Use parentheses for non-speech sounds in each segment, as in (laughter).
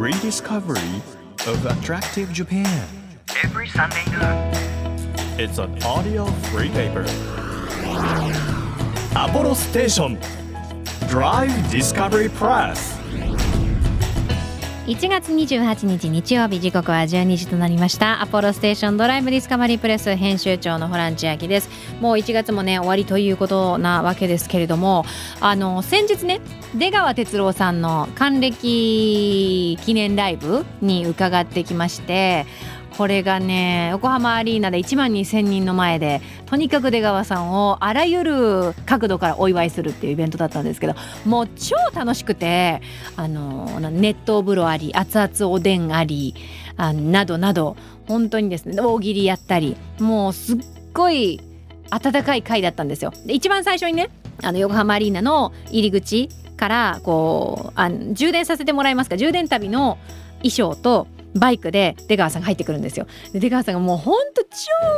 rediscovery of attractive Japan. every Sunday noon. It's an audio free paper. Apollo Station Drive Discovery Press. 1月28日日曜日時刻は12時となりました。アポロステーションドライブディスカバリープレス編集長のホラン千秋です。もう1月もね終わりということなわけですけれどもあの先日ね出川哲朗さんの還暦記念ライブに伺ってきましてこれがね横浜アリーナで1万2000人の前でとにかく出川さんをあらゆる角度からお祝いするっていうイベントだったんですけどもう超楽しくてあの熱湯風呂あり熱々おでんありあなどなど本当にですね大喜利やったりもうすっごい温かい回だったんですよ。で一番最初にねあの横浜アリーナの入り口からこうあ充電させてもらいますか充電旅の衣装とバイクで出川さんが入ってくるんですよ。で出川さんがもうほんと超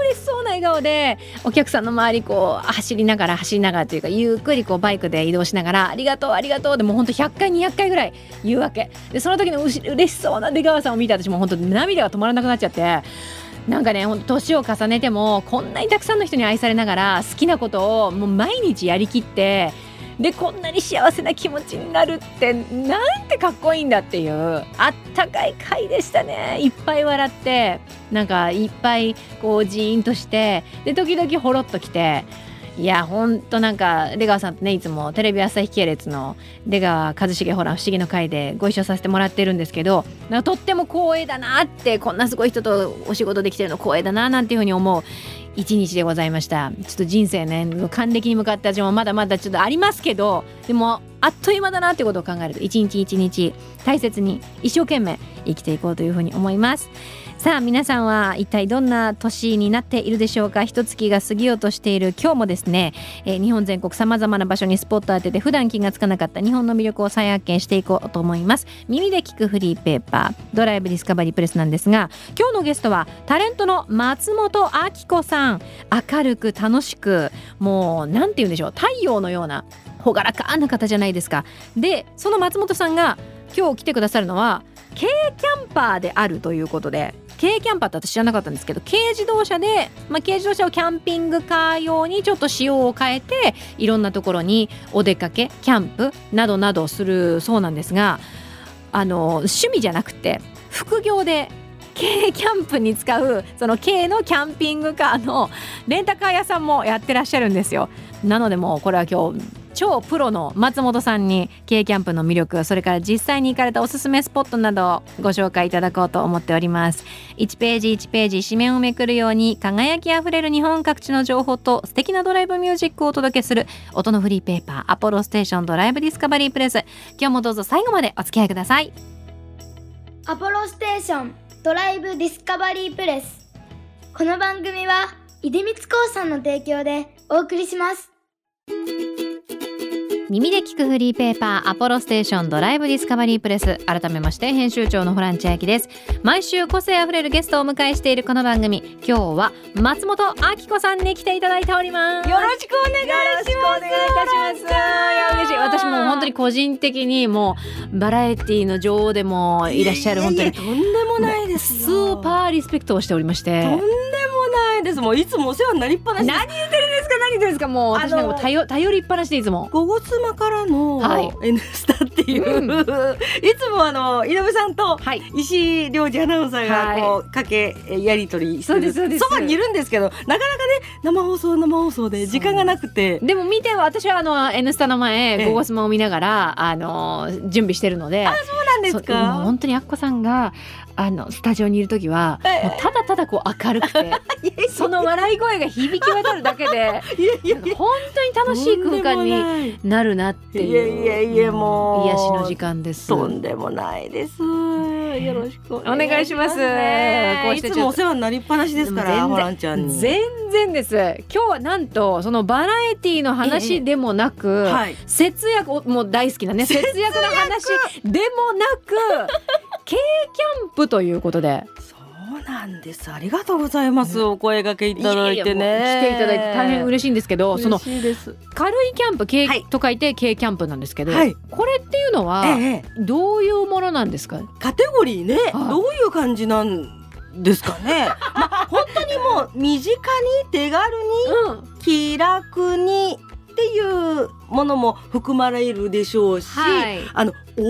嬉しそうな笑顔でお客さんの周りこう走りながら走りながらというかゆっくりこうバイクで移動しながら「ありがとうありがとう」でもうほんと100回200回ぐらい (laughs) 言うわけでその時のうし嬉しそうな出川さんを見て私も本当涙が止まらなくなっちゃって。なんかねほんと年を重ねてもこんなにたくさんの人に愛されながら好きなことをもう毎日やりきってでこんなに幸せな気持ちになるってなんてかっこいいんだっていうあったかい回でしたね。いっぱい笑ってなんかいっぱいこうジーンとしてで時々ほろっときていやほんとなんか出川さんとねいつもテレビ朝日系列の出川一茂ホラン不思議の会でご一緒させてもらってるんですけどとっても光栄だなってこんなすごい人とお仕事できてるの光栄だななんていうふうに思う。一日でございました。ちょっと人生ね還暦に向かった味もまだまだちょっとありますけどでもあっという間だなってことを考えると一日一日大切に一生懸命生きていこうというふうに思います。さあ皆さんは一体どんな年になっているでしょうか？一月が過ぎようとしている今日もですね、えー日本全国さまざまな場所にスポットを当てて普段気がつかなかった日本の魅力を再発見していこうと思います。耳で聞くフリーペーパードライブディスカバリープレスなんですが今日のゲストはタレントの松本明子さん。明るく楽しくもうなんて言うんでしょう？太陽のような朗らかな方じゃないですか。でその松本さんが今日来てくださるのは軽キャンパーであるということで軽キャンパーって私知らなかったんですけど軽自動車で、まあ、軽自動車をキャンピングカー用にちょっと仕様を変えていろんなところにお出かけキャンプなどなどするそうなんですがあの趣味じゃなくて副業で軽キャンプに使うその軽のキャンピングカーのレンタカー屋さんもやってらっしゃるんですよ。なのでもうこれは今日超プロの松本さんに軽キャンプの魅力それから実際に行かれたおすすめスポットなどをご紹介いただこうと思っております。1ページ1ページ紙面をめくるように輝きあふれる日本各地の情報と素敵なドライブミュージックをお届けする音のフリーペーパーアポロステーションドライブディスカバリープレス。今日もどうぞ最後までお付き合いください。アポロステーションドライブディスカバリープレス。この番組は出光興産の提供でお送りします。耳で聞くフリーペーパーアポロステーションドライブディスカバリープレス。改めまして編集長のホラン千秋です。毎週個性あふれるゲストをお迎えしているこの番組。今日は松本明子さんに来ていただいております。よろしくお願いします。よろしくお願いいたします。嬉しい。私も本当に個人的にもうバラエティの女王でもいらっしゃる本当に。とんでもないですスーパーリスペクトをしておりまして。とんでもないです。もういつもお世話になりっぱなし。何言ってるんですかもう私なんか頼頼りっぱなしでいつも。ゴゴ妻からのはい「N スタ」っていう、うん。いつもあの井上さんとはい。石井亮次アナウンサーがこう、かけやり取りしてそうですそばにいるんですけどなかなかね生放送生放送で時間がなくて。でも見て私はあの「N スタ」の前ええ「ゴゴスマ」を見ながらあの準備してるので。そうなんですか。本当にあっこさんがあのスタジオにいる時はええ。もうただただこう明るくて (laughs) その笑い声が響き渡るだけで (laughs) 本当に楽しい空間にになるなっていういやいやいやもう。癒しの時間です。とんでもないです。よろしくおお願いします。ねこうしていつもお世話になりっぱなしですから、ホランちゃんに。全然です。今日はなんとそのバラエティの話でもなく、はい。節約おもう大好きなね節約の話でもなく (laughs) 軽キャンプということでそうなんです。ありがとうございます。ねお声掛けいただいてね。来ていただいて大変嬉しいんですけどその。軽いキャンプ軽はいと書いて軽キャンプなんですけど、はいこれっていうのはええ、どういうものなんですか、カテゴリーね、はいどういう感じなんですかね。(laughs) まあ本当にもう身近に手軽にうん気楽にっていうものも含まれるでしょうし、はいあの大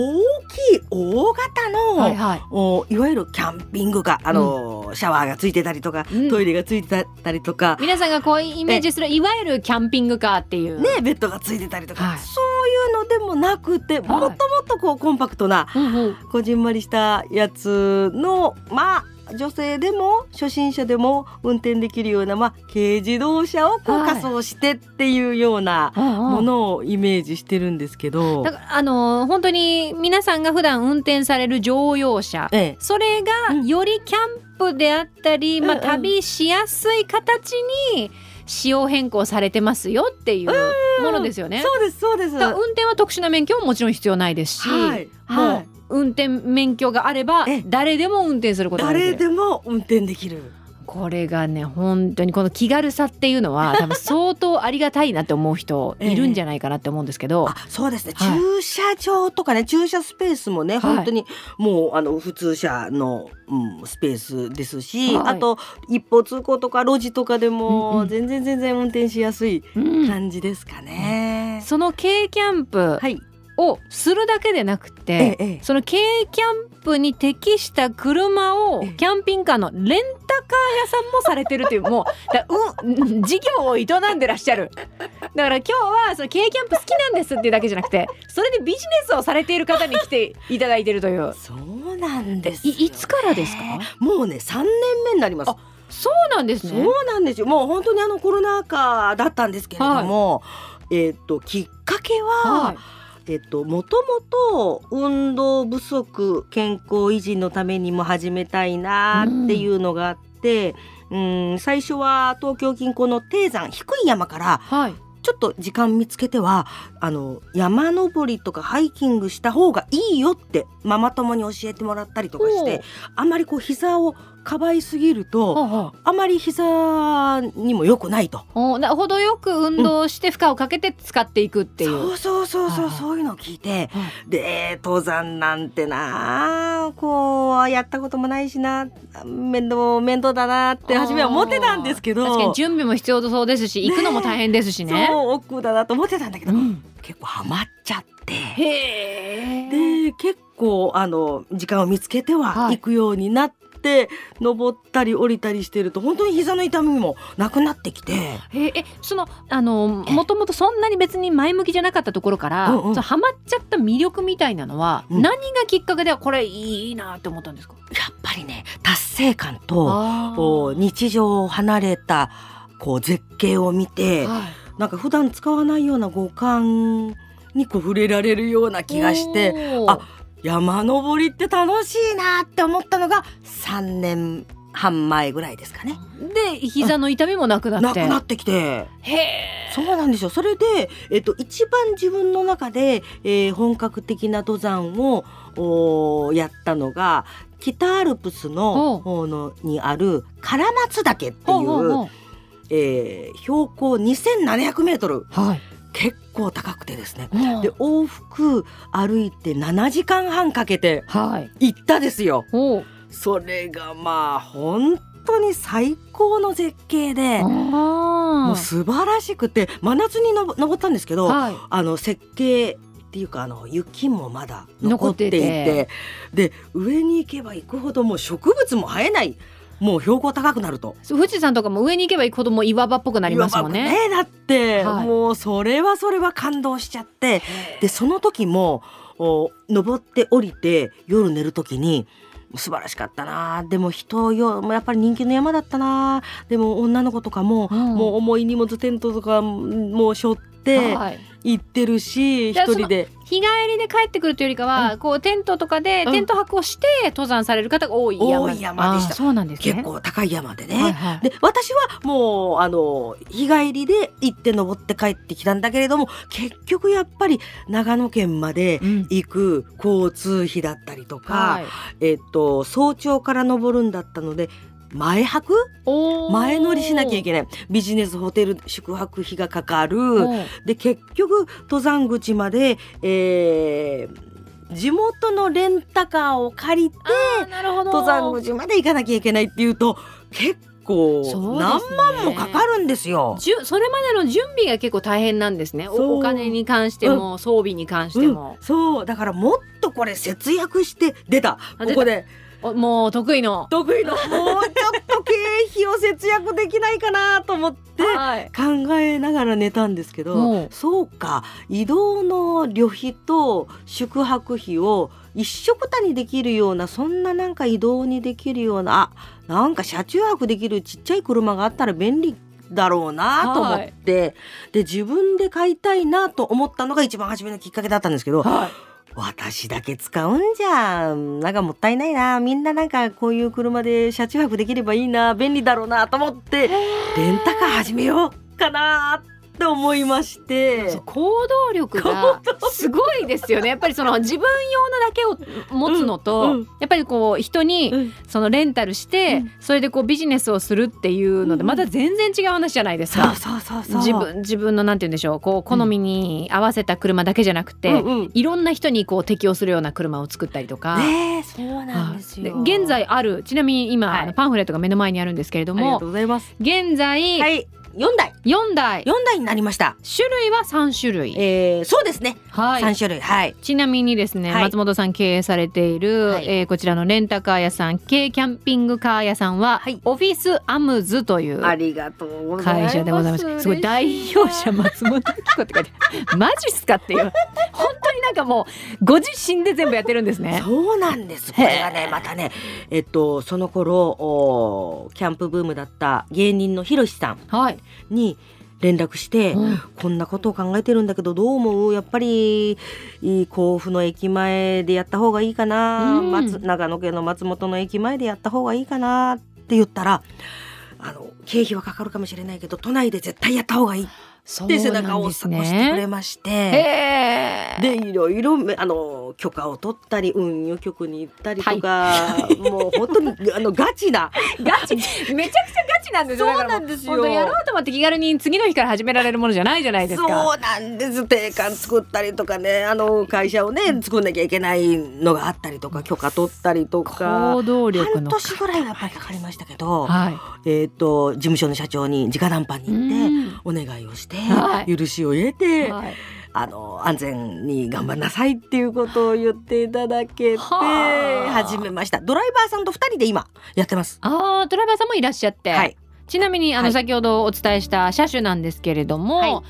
きい大型の、はいはい。おいわゆるキャンピングカーあの、シャワーがついてたりとか、うん。トイレがついてたりとか、皆さんがこうイメージするいわゆるキャンピングカーっていう、ねベッドがついてたりとか、はい。そういうのでもなくて、もっともっとこうコンパクトなうんうん。こじんまりしたやつのまあ女性でも初心者でも運転できるような、まあ、軽自動車をこうはい仮装してっていうようなものをイメージしてるんですけど、だからあのー本当に皆さんが普段運転される乗用車ええ、それがうん。よりキャンプであったり、まあ、うん。うん旅しやすい形に仕様変更されてますよっていうものですよね。そうですそうです。運転は特殊な免許ももちろん必要ないですし、はい。もうはい運転免許があればええ。誰でも運転することができる。誰でも運転できる。これがね本当にこの気軽さっていうのは (laughs) 多分相当ありがたいなって思う人いるんじゃないかなって思うんですけど、あそうですね、はい。駐車場とかね駐車スペースもね、い。本当にもうあの普通車の、うん、スペースですし、はい。あと一方通行とか路地とかでうんうん。も全然全然運転しやすいうん。感じですかね。その軽キャンプはい、をするだけでなくて、ええええ。その軽キャンプに適した車をええ。キャンピングカーのレンタカー屋さんもされてるという (laughs) もうだうん事業を営んでらっしゃる。だから今日はその軽キャンプ好きなんですっていうだけじゃなくてそれでビジネスをされている方に来ていただいているという。そうなんですよ、いいつからですか？もうね3年目になります。あ。そうなんですね。そうなんですよ。もう本当にあのコロナ禍だったんですけれども、えっ、ときっかけは、はいえっと、もともと運動不足健康維持のためにも始めたいなっていうのがあって、うん、最初は東京近郊の低山低い山からはい。ちょっと時間見つけてはあの山登りとかハイキングした方がいいよってママ友に教えてもらったりとかしてあんまりこう膝をかばいすぎるとあまり膝にも良くないと。程よく運動して負荷をかけて使っていくっていう。そうそうそうそう、はいそういうのを聞いて、はで登山なんてなこうやったこともないしな面倒面倒だなって初めは思ってたんですけど。確かに準備も必要そうですし、行くのも大変ですしね。そう億劫だなと思ってたんだけど、うん。結構ハマっちゃって。へえ。で結構あの時間を見つけてははい。行くようになって、登ったり降りたりしてると本当に膝の痛みもなくなってきて。へええそのあのもともとそんなに別に前向きじゃなかったところから、うんうん。っちゃった魅力みたいなのは、うん。何がきっかけでこれいいなって思ったんですか？やっぱりね達成感と日常を離れたこう絶景を見てはい。なんか普段使わないような五感にこう触れられるような気がしてあ山登りって楽しいなって思ったのが3年半前ぐらいですかね。で膝の痛みもなくなって。なくなってきてへえ。そうなんですよそれで、えっと、一番自分の中で、えー本格的な登山をおーやったのが北アルプスの方のにある唐松岳っていうえー標高2700メートルはい。結構高くてですね。うん。で往復歩いて7時間半かけてはい。行ったですよ。おう。それがまあ本当に最高の絶景でもあう素晴らしくて真夏に登ったんですけど、はい。あの設計っていうかあの雪もまだ残っていて。で上に行けば行くほどもう植物も生えないもう標高高くなると。富士山とかも上に行けば行くほどもう岩場っぽくなりますもんね。ねだって、はい。もうそれはそれは感動しちゃって。でその時もお登って降りて夜寝る時に素晴らしかったな。でも人よやっぱり人気の山だったな。でも女の子とかも、うん。もう重い荷物テントとかもう背負っってはい行ってるし一人で。日帰りで帰ってくるというよりかは、こうテントとかでうん。テント泊をして登山される方が多い山多い山でした。そうなんですね。結構高い山でね。はいはい。で私はもうあの日帰りで行って登って帰ってきたんだけれども結局やっぱり長野県までうん。行く交通費だったりとか、はい。えっと早朝から登るんだったので前泊？前乗りしなきゃいけない。ビジネスホテル宿泊費がかかる。で結局登山口まで、えー地元のレンタカーを借りて登山口まで行かなきゃいけないっていうと結構そう何万もかかるんですよ。じゅそれまでの準備が結構大変なんですね。おお金に関しても、装備に関しても。うん、、そう。だからもっとこれ節約して出た。あここでおもう得意の。得意の。(laughs) もうちょっと経費を節約できないかなと思ってはい。考えながら寝たんですけうんどそうか。移動の旅費と宿泊費を一緒くたにできるようなそんななんか移動にできるようなあなんか車中泊できるちっちゃい車があったら便利だろうなと思って、で自分で買いたいなと思ったのが一番初めのきっかけだったんですけど、はい私だけ使うんじゃん。なんかもったいないな。みんななんかこういう車で車中泊できればいいな。便利だろうなと思ってレンタカー始めようかなって思いまして。行動力がすごいですよね。やっぱりその自分用のだけを持つのと、うんうん。やっぱりこう人にうん。そのレンタルして、うん。それでこうビジネスをするっていうのでうん。また全然違う話じゃないですか。自分自分のなんて言うんでしょう。こう好みに合わせた車だけじゃなくて、うんうん。いろんな人にこう適応するような車を作ったりとか。ねえそうなんですよ。現在あるちなみに今、はい。パンフレットが目の前にあるんですけれどもありがとうございます。現在、はい4台。4台。4台になりました。種類は3種類、えー、そうですね、はい。3種類。はい。ちなみにですね、はい。松本さん経営されている、はい。えーこちらのレンタカー屋さん軽キャンピングカー屋さんは、はい。オフィスアムズというありがとうございます。会社でございます。すごい代表者松本明子って書いて (laughs) マジっすかっていう。本当になんかもうご自身で全部やってるんですね。そうなんです。これがね、またね、えっと、その頃、おキャンプブームだった芸人のひろしさん。はい。に連絡して、うん。こんなことを考えてるんだけど、どう思う？やっぱり、いい甲府の駅前でやった方がいいかな、うん。松長野県の松本の駅前でやった方がいいかな？って言ったら、あの、経費はかかるかもしれないけど、都内で絶対やった方がいいうて背中を押してくれね。まして。でいろいろあの許可を取ったり運輸局に行ったりとか、もう本当にあのガチなガチめちゃくちゃガチなんですよ。そうなんですよやろうと思って気軽に次の日から始められるものじゃないじゃないですか。そうなんです定款作ったりとかねあの会社をね作んなきゃいけないのがあったりとか許可取ったりとか行動力半の年ぐらいはやっぱりかかりましたけど、はい。えっ、と事務所の社長に直談判に行って。お願いをして、はい。許しを得て、はい。あの安全に頑張んなさいっていうことを言っていただけてはあ。始めました。ドライバーさんと二人で今やってます。ああドライバーさんもいらっしゃって、はい。ちなみにあの、はい。先ほどお伝えした車種なんですけれども、はい。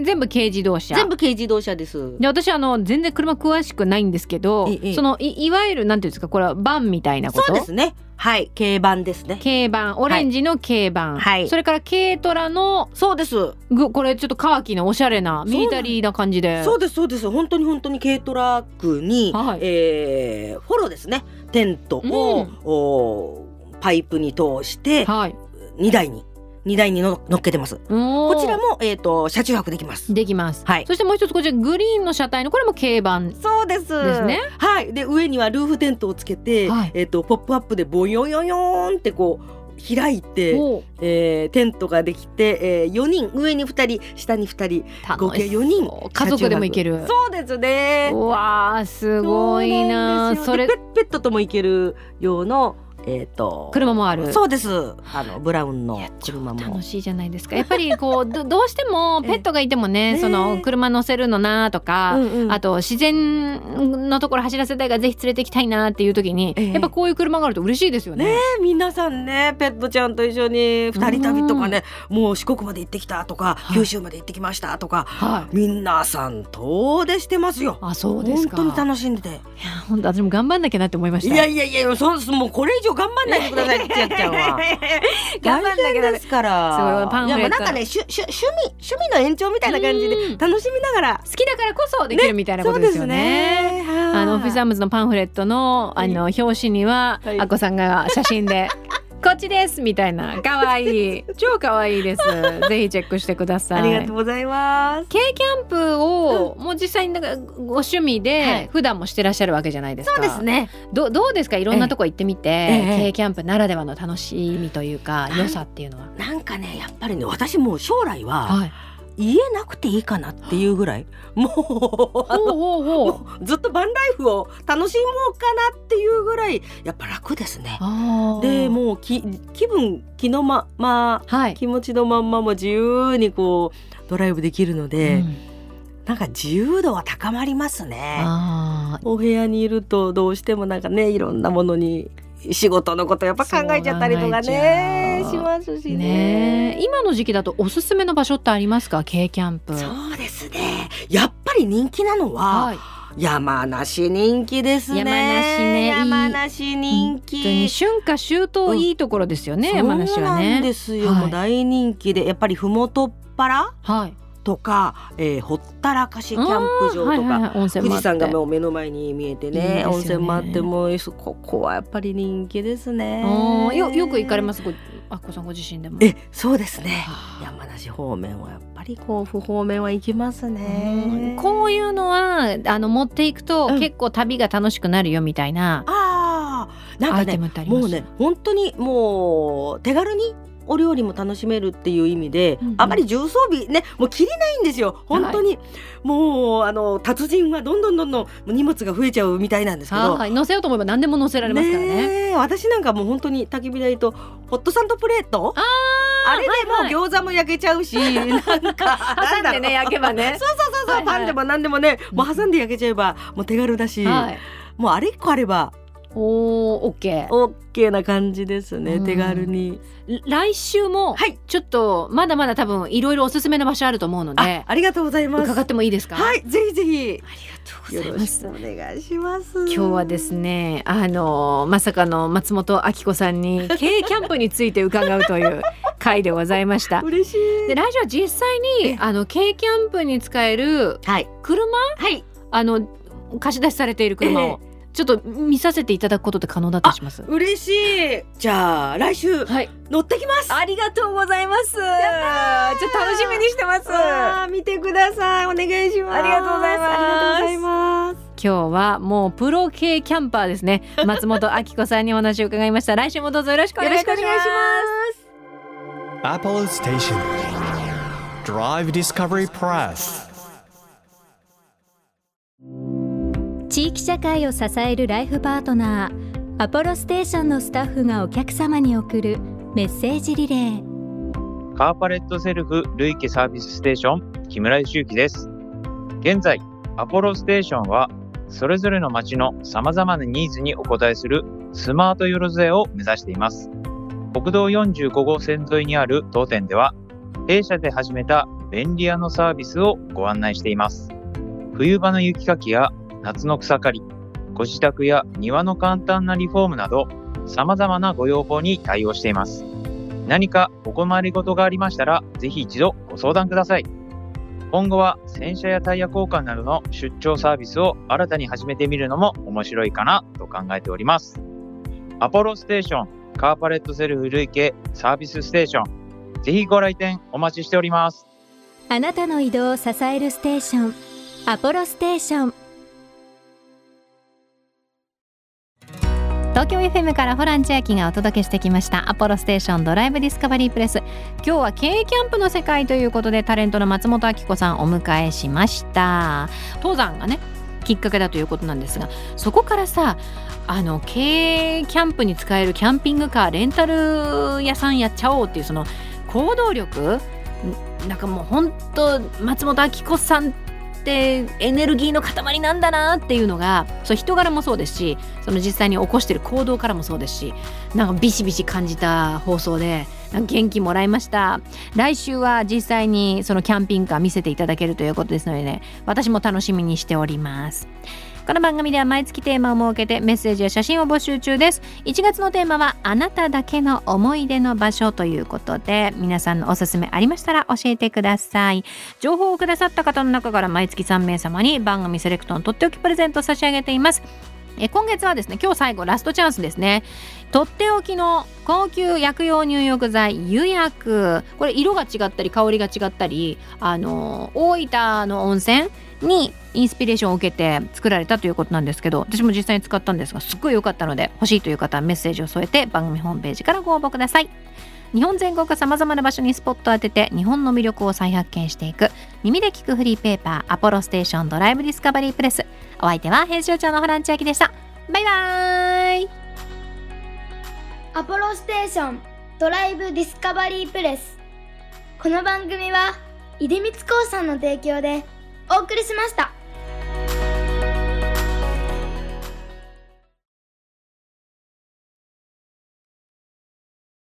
軽全部軽自動車。全部軽自動車です。で私あの全然車詳しくないんですけどええ。そのいいわゆるなんていうんですかこれはバンみたいなこと？そうですねはい軽バンですね。軽バンオレンジの軽バン、はい。それから軽トラのそうです。ぐこれちょっとカーキのおしゃれなミリタリーな感じで。そうですそうです。本当に本当に軽トラックに、はい。えーフォローですね。テントを、おパイプに通してはい。荷台に荷台にの乗っけてます。ここちらもえっ、と車中泊できます。できます、はい。そしてもう一つこちらグリーンの車体のこれも軽バン。そうです。ですね。はい。で上にはルーフテントをつけて、はい。えっ、とポップアップでボヨヨヨーンってこう開いて、えーテントができて、えー、4人上に2人下に2人合計楽しそう。4人家族でも行ける。そうですね。うわーすごいなそれでペッペットとも行ける用のえっ、と車もあるそうです。あのブラウンの車も楽しいじゃないですかやっぱりこう (laughs) どどうしてもペットがいてもねええその車乗せるのなとか、うんうんあと自然のところ走らせたいからぜひ連れて行きたいなっていう時に、ええやっぱこういう車があると嬉しいですよね。ね皆さんねペットちゃんと一緒に二人旅とかねもう四国まで行ってきたとか、はい九州まで行ってきましたとかはい。皆さん遠出してますよ。あそうですか。本当に楽しんでて。いや本当私も頑張んなきゃなって思いましたいやいやいやそもうこれ以上頑張んないでくださいちあちゃんは。(laughs) 頑張んなきゃですから。すごいパンフレット。なんかねしゅしゅ趣味趣味の延長みたいな感じでうん。楽しみながら好きだからこそできるみたいなことですよね。はい。あのオフィスアームズのパンフレットのあの表紙には、はい。あこさんが写真でこっちですみたいな可愛い (laughs) 超可愛いです。ぜひチェックしてください。ありがとうございます軽キャンプを、もう実際になんかご趣味はいで普段もしてらっしゃるわけじゃないですか。そうですねどどうですか？いろんなとこ行ってみて、ええ軽キャンプならではの楽しみというか良さっていうのは。なんかねやっぱりね私もう将来ははい。家なくていいかなっていうぐらいもうずっとバンライフを楽しもうかなっていうぐらいやっぱ楽ですね。でもうき気分気のままはい。気持ちのまんまも自由にこうドライブできるので、うんなんか自由度は高まりますね。お部屋にいるとどうしてもなんかねいろんなものに仕事のことやっぱ考えちゃったりとかねしますしね。今の時期だとおすすめの場所ってありますか？軽キャンプ。そうですね。やっぱり人気なのは、はい。山梨人気ですね。山梨ね山梨人気。本当に春夏秋冬いいところですよね、山梨はそうなんねですよ、はい。もう大人気でやっぱりふもとっぱら？はいとか、えーほったらかしキャンプ場とか、はいはいはい。富士山がもう目の前に見えてねね。温泉もあってもうここはやっぱり人気ですね。よよく行かれます？ごあっこさんご自身でも。えそうですね。はあ。山梨方面はやっぱり甲府方面は行きますうん。ねこういうのはあの持っていくと、うん。結構旅が楽しくなるよみたいなあー。なんかねもうね本当にもう手軽にお料理も楽しめるっていう意味で、うんうん。あまり重装備ねもう切れないんですよ。本当に、もうあの達人はどんどんどんどん荷物が増えちゃうみたいなんですけど。はい乗せようと思えば何でも乗せられますからね。私なんかもう本当に焚き火台とホットサンドプレート？ああれでもう餃子も焼けちゃうし、(laughs) なんか挟んでね焼けばね。(laughs) そうそうそうそう、はいはい。パンでも何でもねもう挟んで焼けちゃえばもう手軽だし、はい。もうあれ一個あればおーオッケーオッケーな感じですね、うん。手軽に。来週もはい。ちょっとまだまだ多分いろいろおすすめの場所あると思うのあでありがとうございます。伺ってもいいですか？はいぜひぜひ。ありがとうございます。よろしくお願いします。今日はですねあのまさかの松本明子さんに (laughs) 軽キャンプについて伺うという回でございました。嬉しい。で来週は実際にえあの軽キャンプに使えるはい。車？はい。あの貸し出しされている車をちょっと見させていただくことって可能だったりします？嬉しい。じゃあ来週はい、乗ってきます。ありがとうございます。ちょっと楽しみにしてます。見てください。お願いします。ありがとうございます。ありがとうございます。今日はもうプロ系キャンパーですね。(laughs) 松本明子さんにお話を伺いました。来週もどうぞよろしくお願いします。よろしくお願いします。Apollo Station. Drive Discovery Press 地域社会を支えるライフパートナーアポロステーションのスタッフがお客様に送るメッセージリレーカーパレットセルフ累計サービスステーション木村義之です。現在、アポロステーションはそれぞれの街の様々なニーズにお応えするスマートよろずやを目指しています。国道45号線沿いにある当店では、弊社で始めた便利屋のサービスをご案内しています。冬場の雪かきや夏の草刈り、ご自宅や庭の簡単なリフォームなど、様々なご要望に対応しています。何かお困りごとがありましたら、ぜひ一度ご相談ください。今後は洗車やタイヤ交換などの出張サービスを新たに始めてみるのも面白いかなと考えております。アポロステーションカーパレットセルフ累計サービスステーション。ぜひご来店お待ちしております。あなたの移動を支えるステーションアポロステーション東京 FM からホラン千秋がお届けしてきました。アポロステーションドライブディスカバリープレス今日は軽キャンプの世界ということでタレントの松本明子さんお迎えしました。登山がねきっかけだということなんですがそこからさあの軽キャンプに使えるキャンピングカーレンタル屋さんやっちゃおうっていうその行動力なんかもう本当松本明子さんってエネルギーの塊なんだなっていうのがそう人柄もそうですしその実際に起こしてる行動からもそうですしなんかビシビシ感じた放送で元気もらいました。来週は実際にそのキャンピングカー見せていただけるということですのでね私も楽しみにしております。この番組では毎月テーマを設けてメッセージや写真を募集中です。1月のテーマはあなただけの思い出の場所ということで皆さんのおすすめありましたら教えてください。情報をくださった方の中から毎月3名様に番組セレクトのとっておきプレゼントを差し上げています。え今月はですね今日最後ラストチャンスですね。とっておきの高級薬用入浴剤湯薬。これ色が違ったり香りが違ったりあの大分の温泉にインスピレーションを受けて作られたということなんですけど私も実際に使ったんですがすっごい良かったので欲しいという方はメッセージを添えて番組ホームページからご応募ください。日本全国さまざまな場所にスポットを当てて日本の魅力を再発見していく耳で聞くフリーペーパーアポロステーションドライブディスカバリープレス。お相手は編集長のホラン千秋でした。バイバーイ。アポロステーションドライブディスカバリープレス。この番組は出光興産の提供でお送りしました。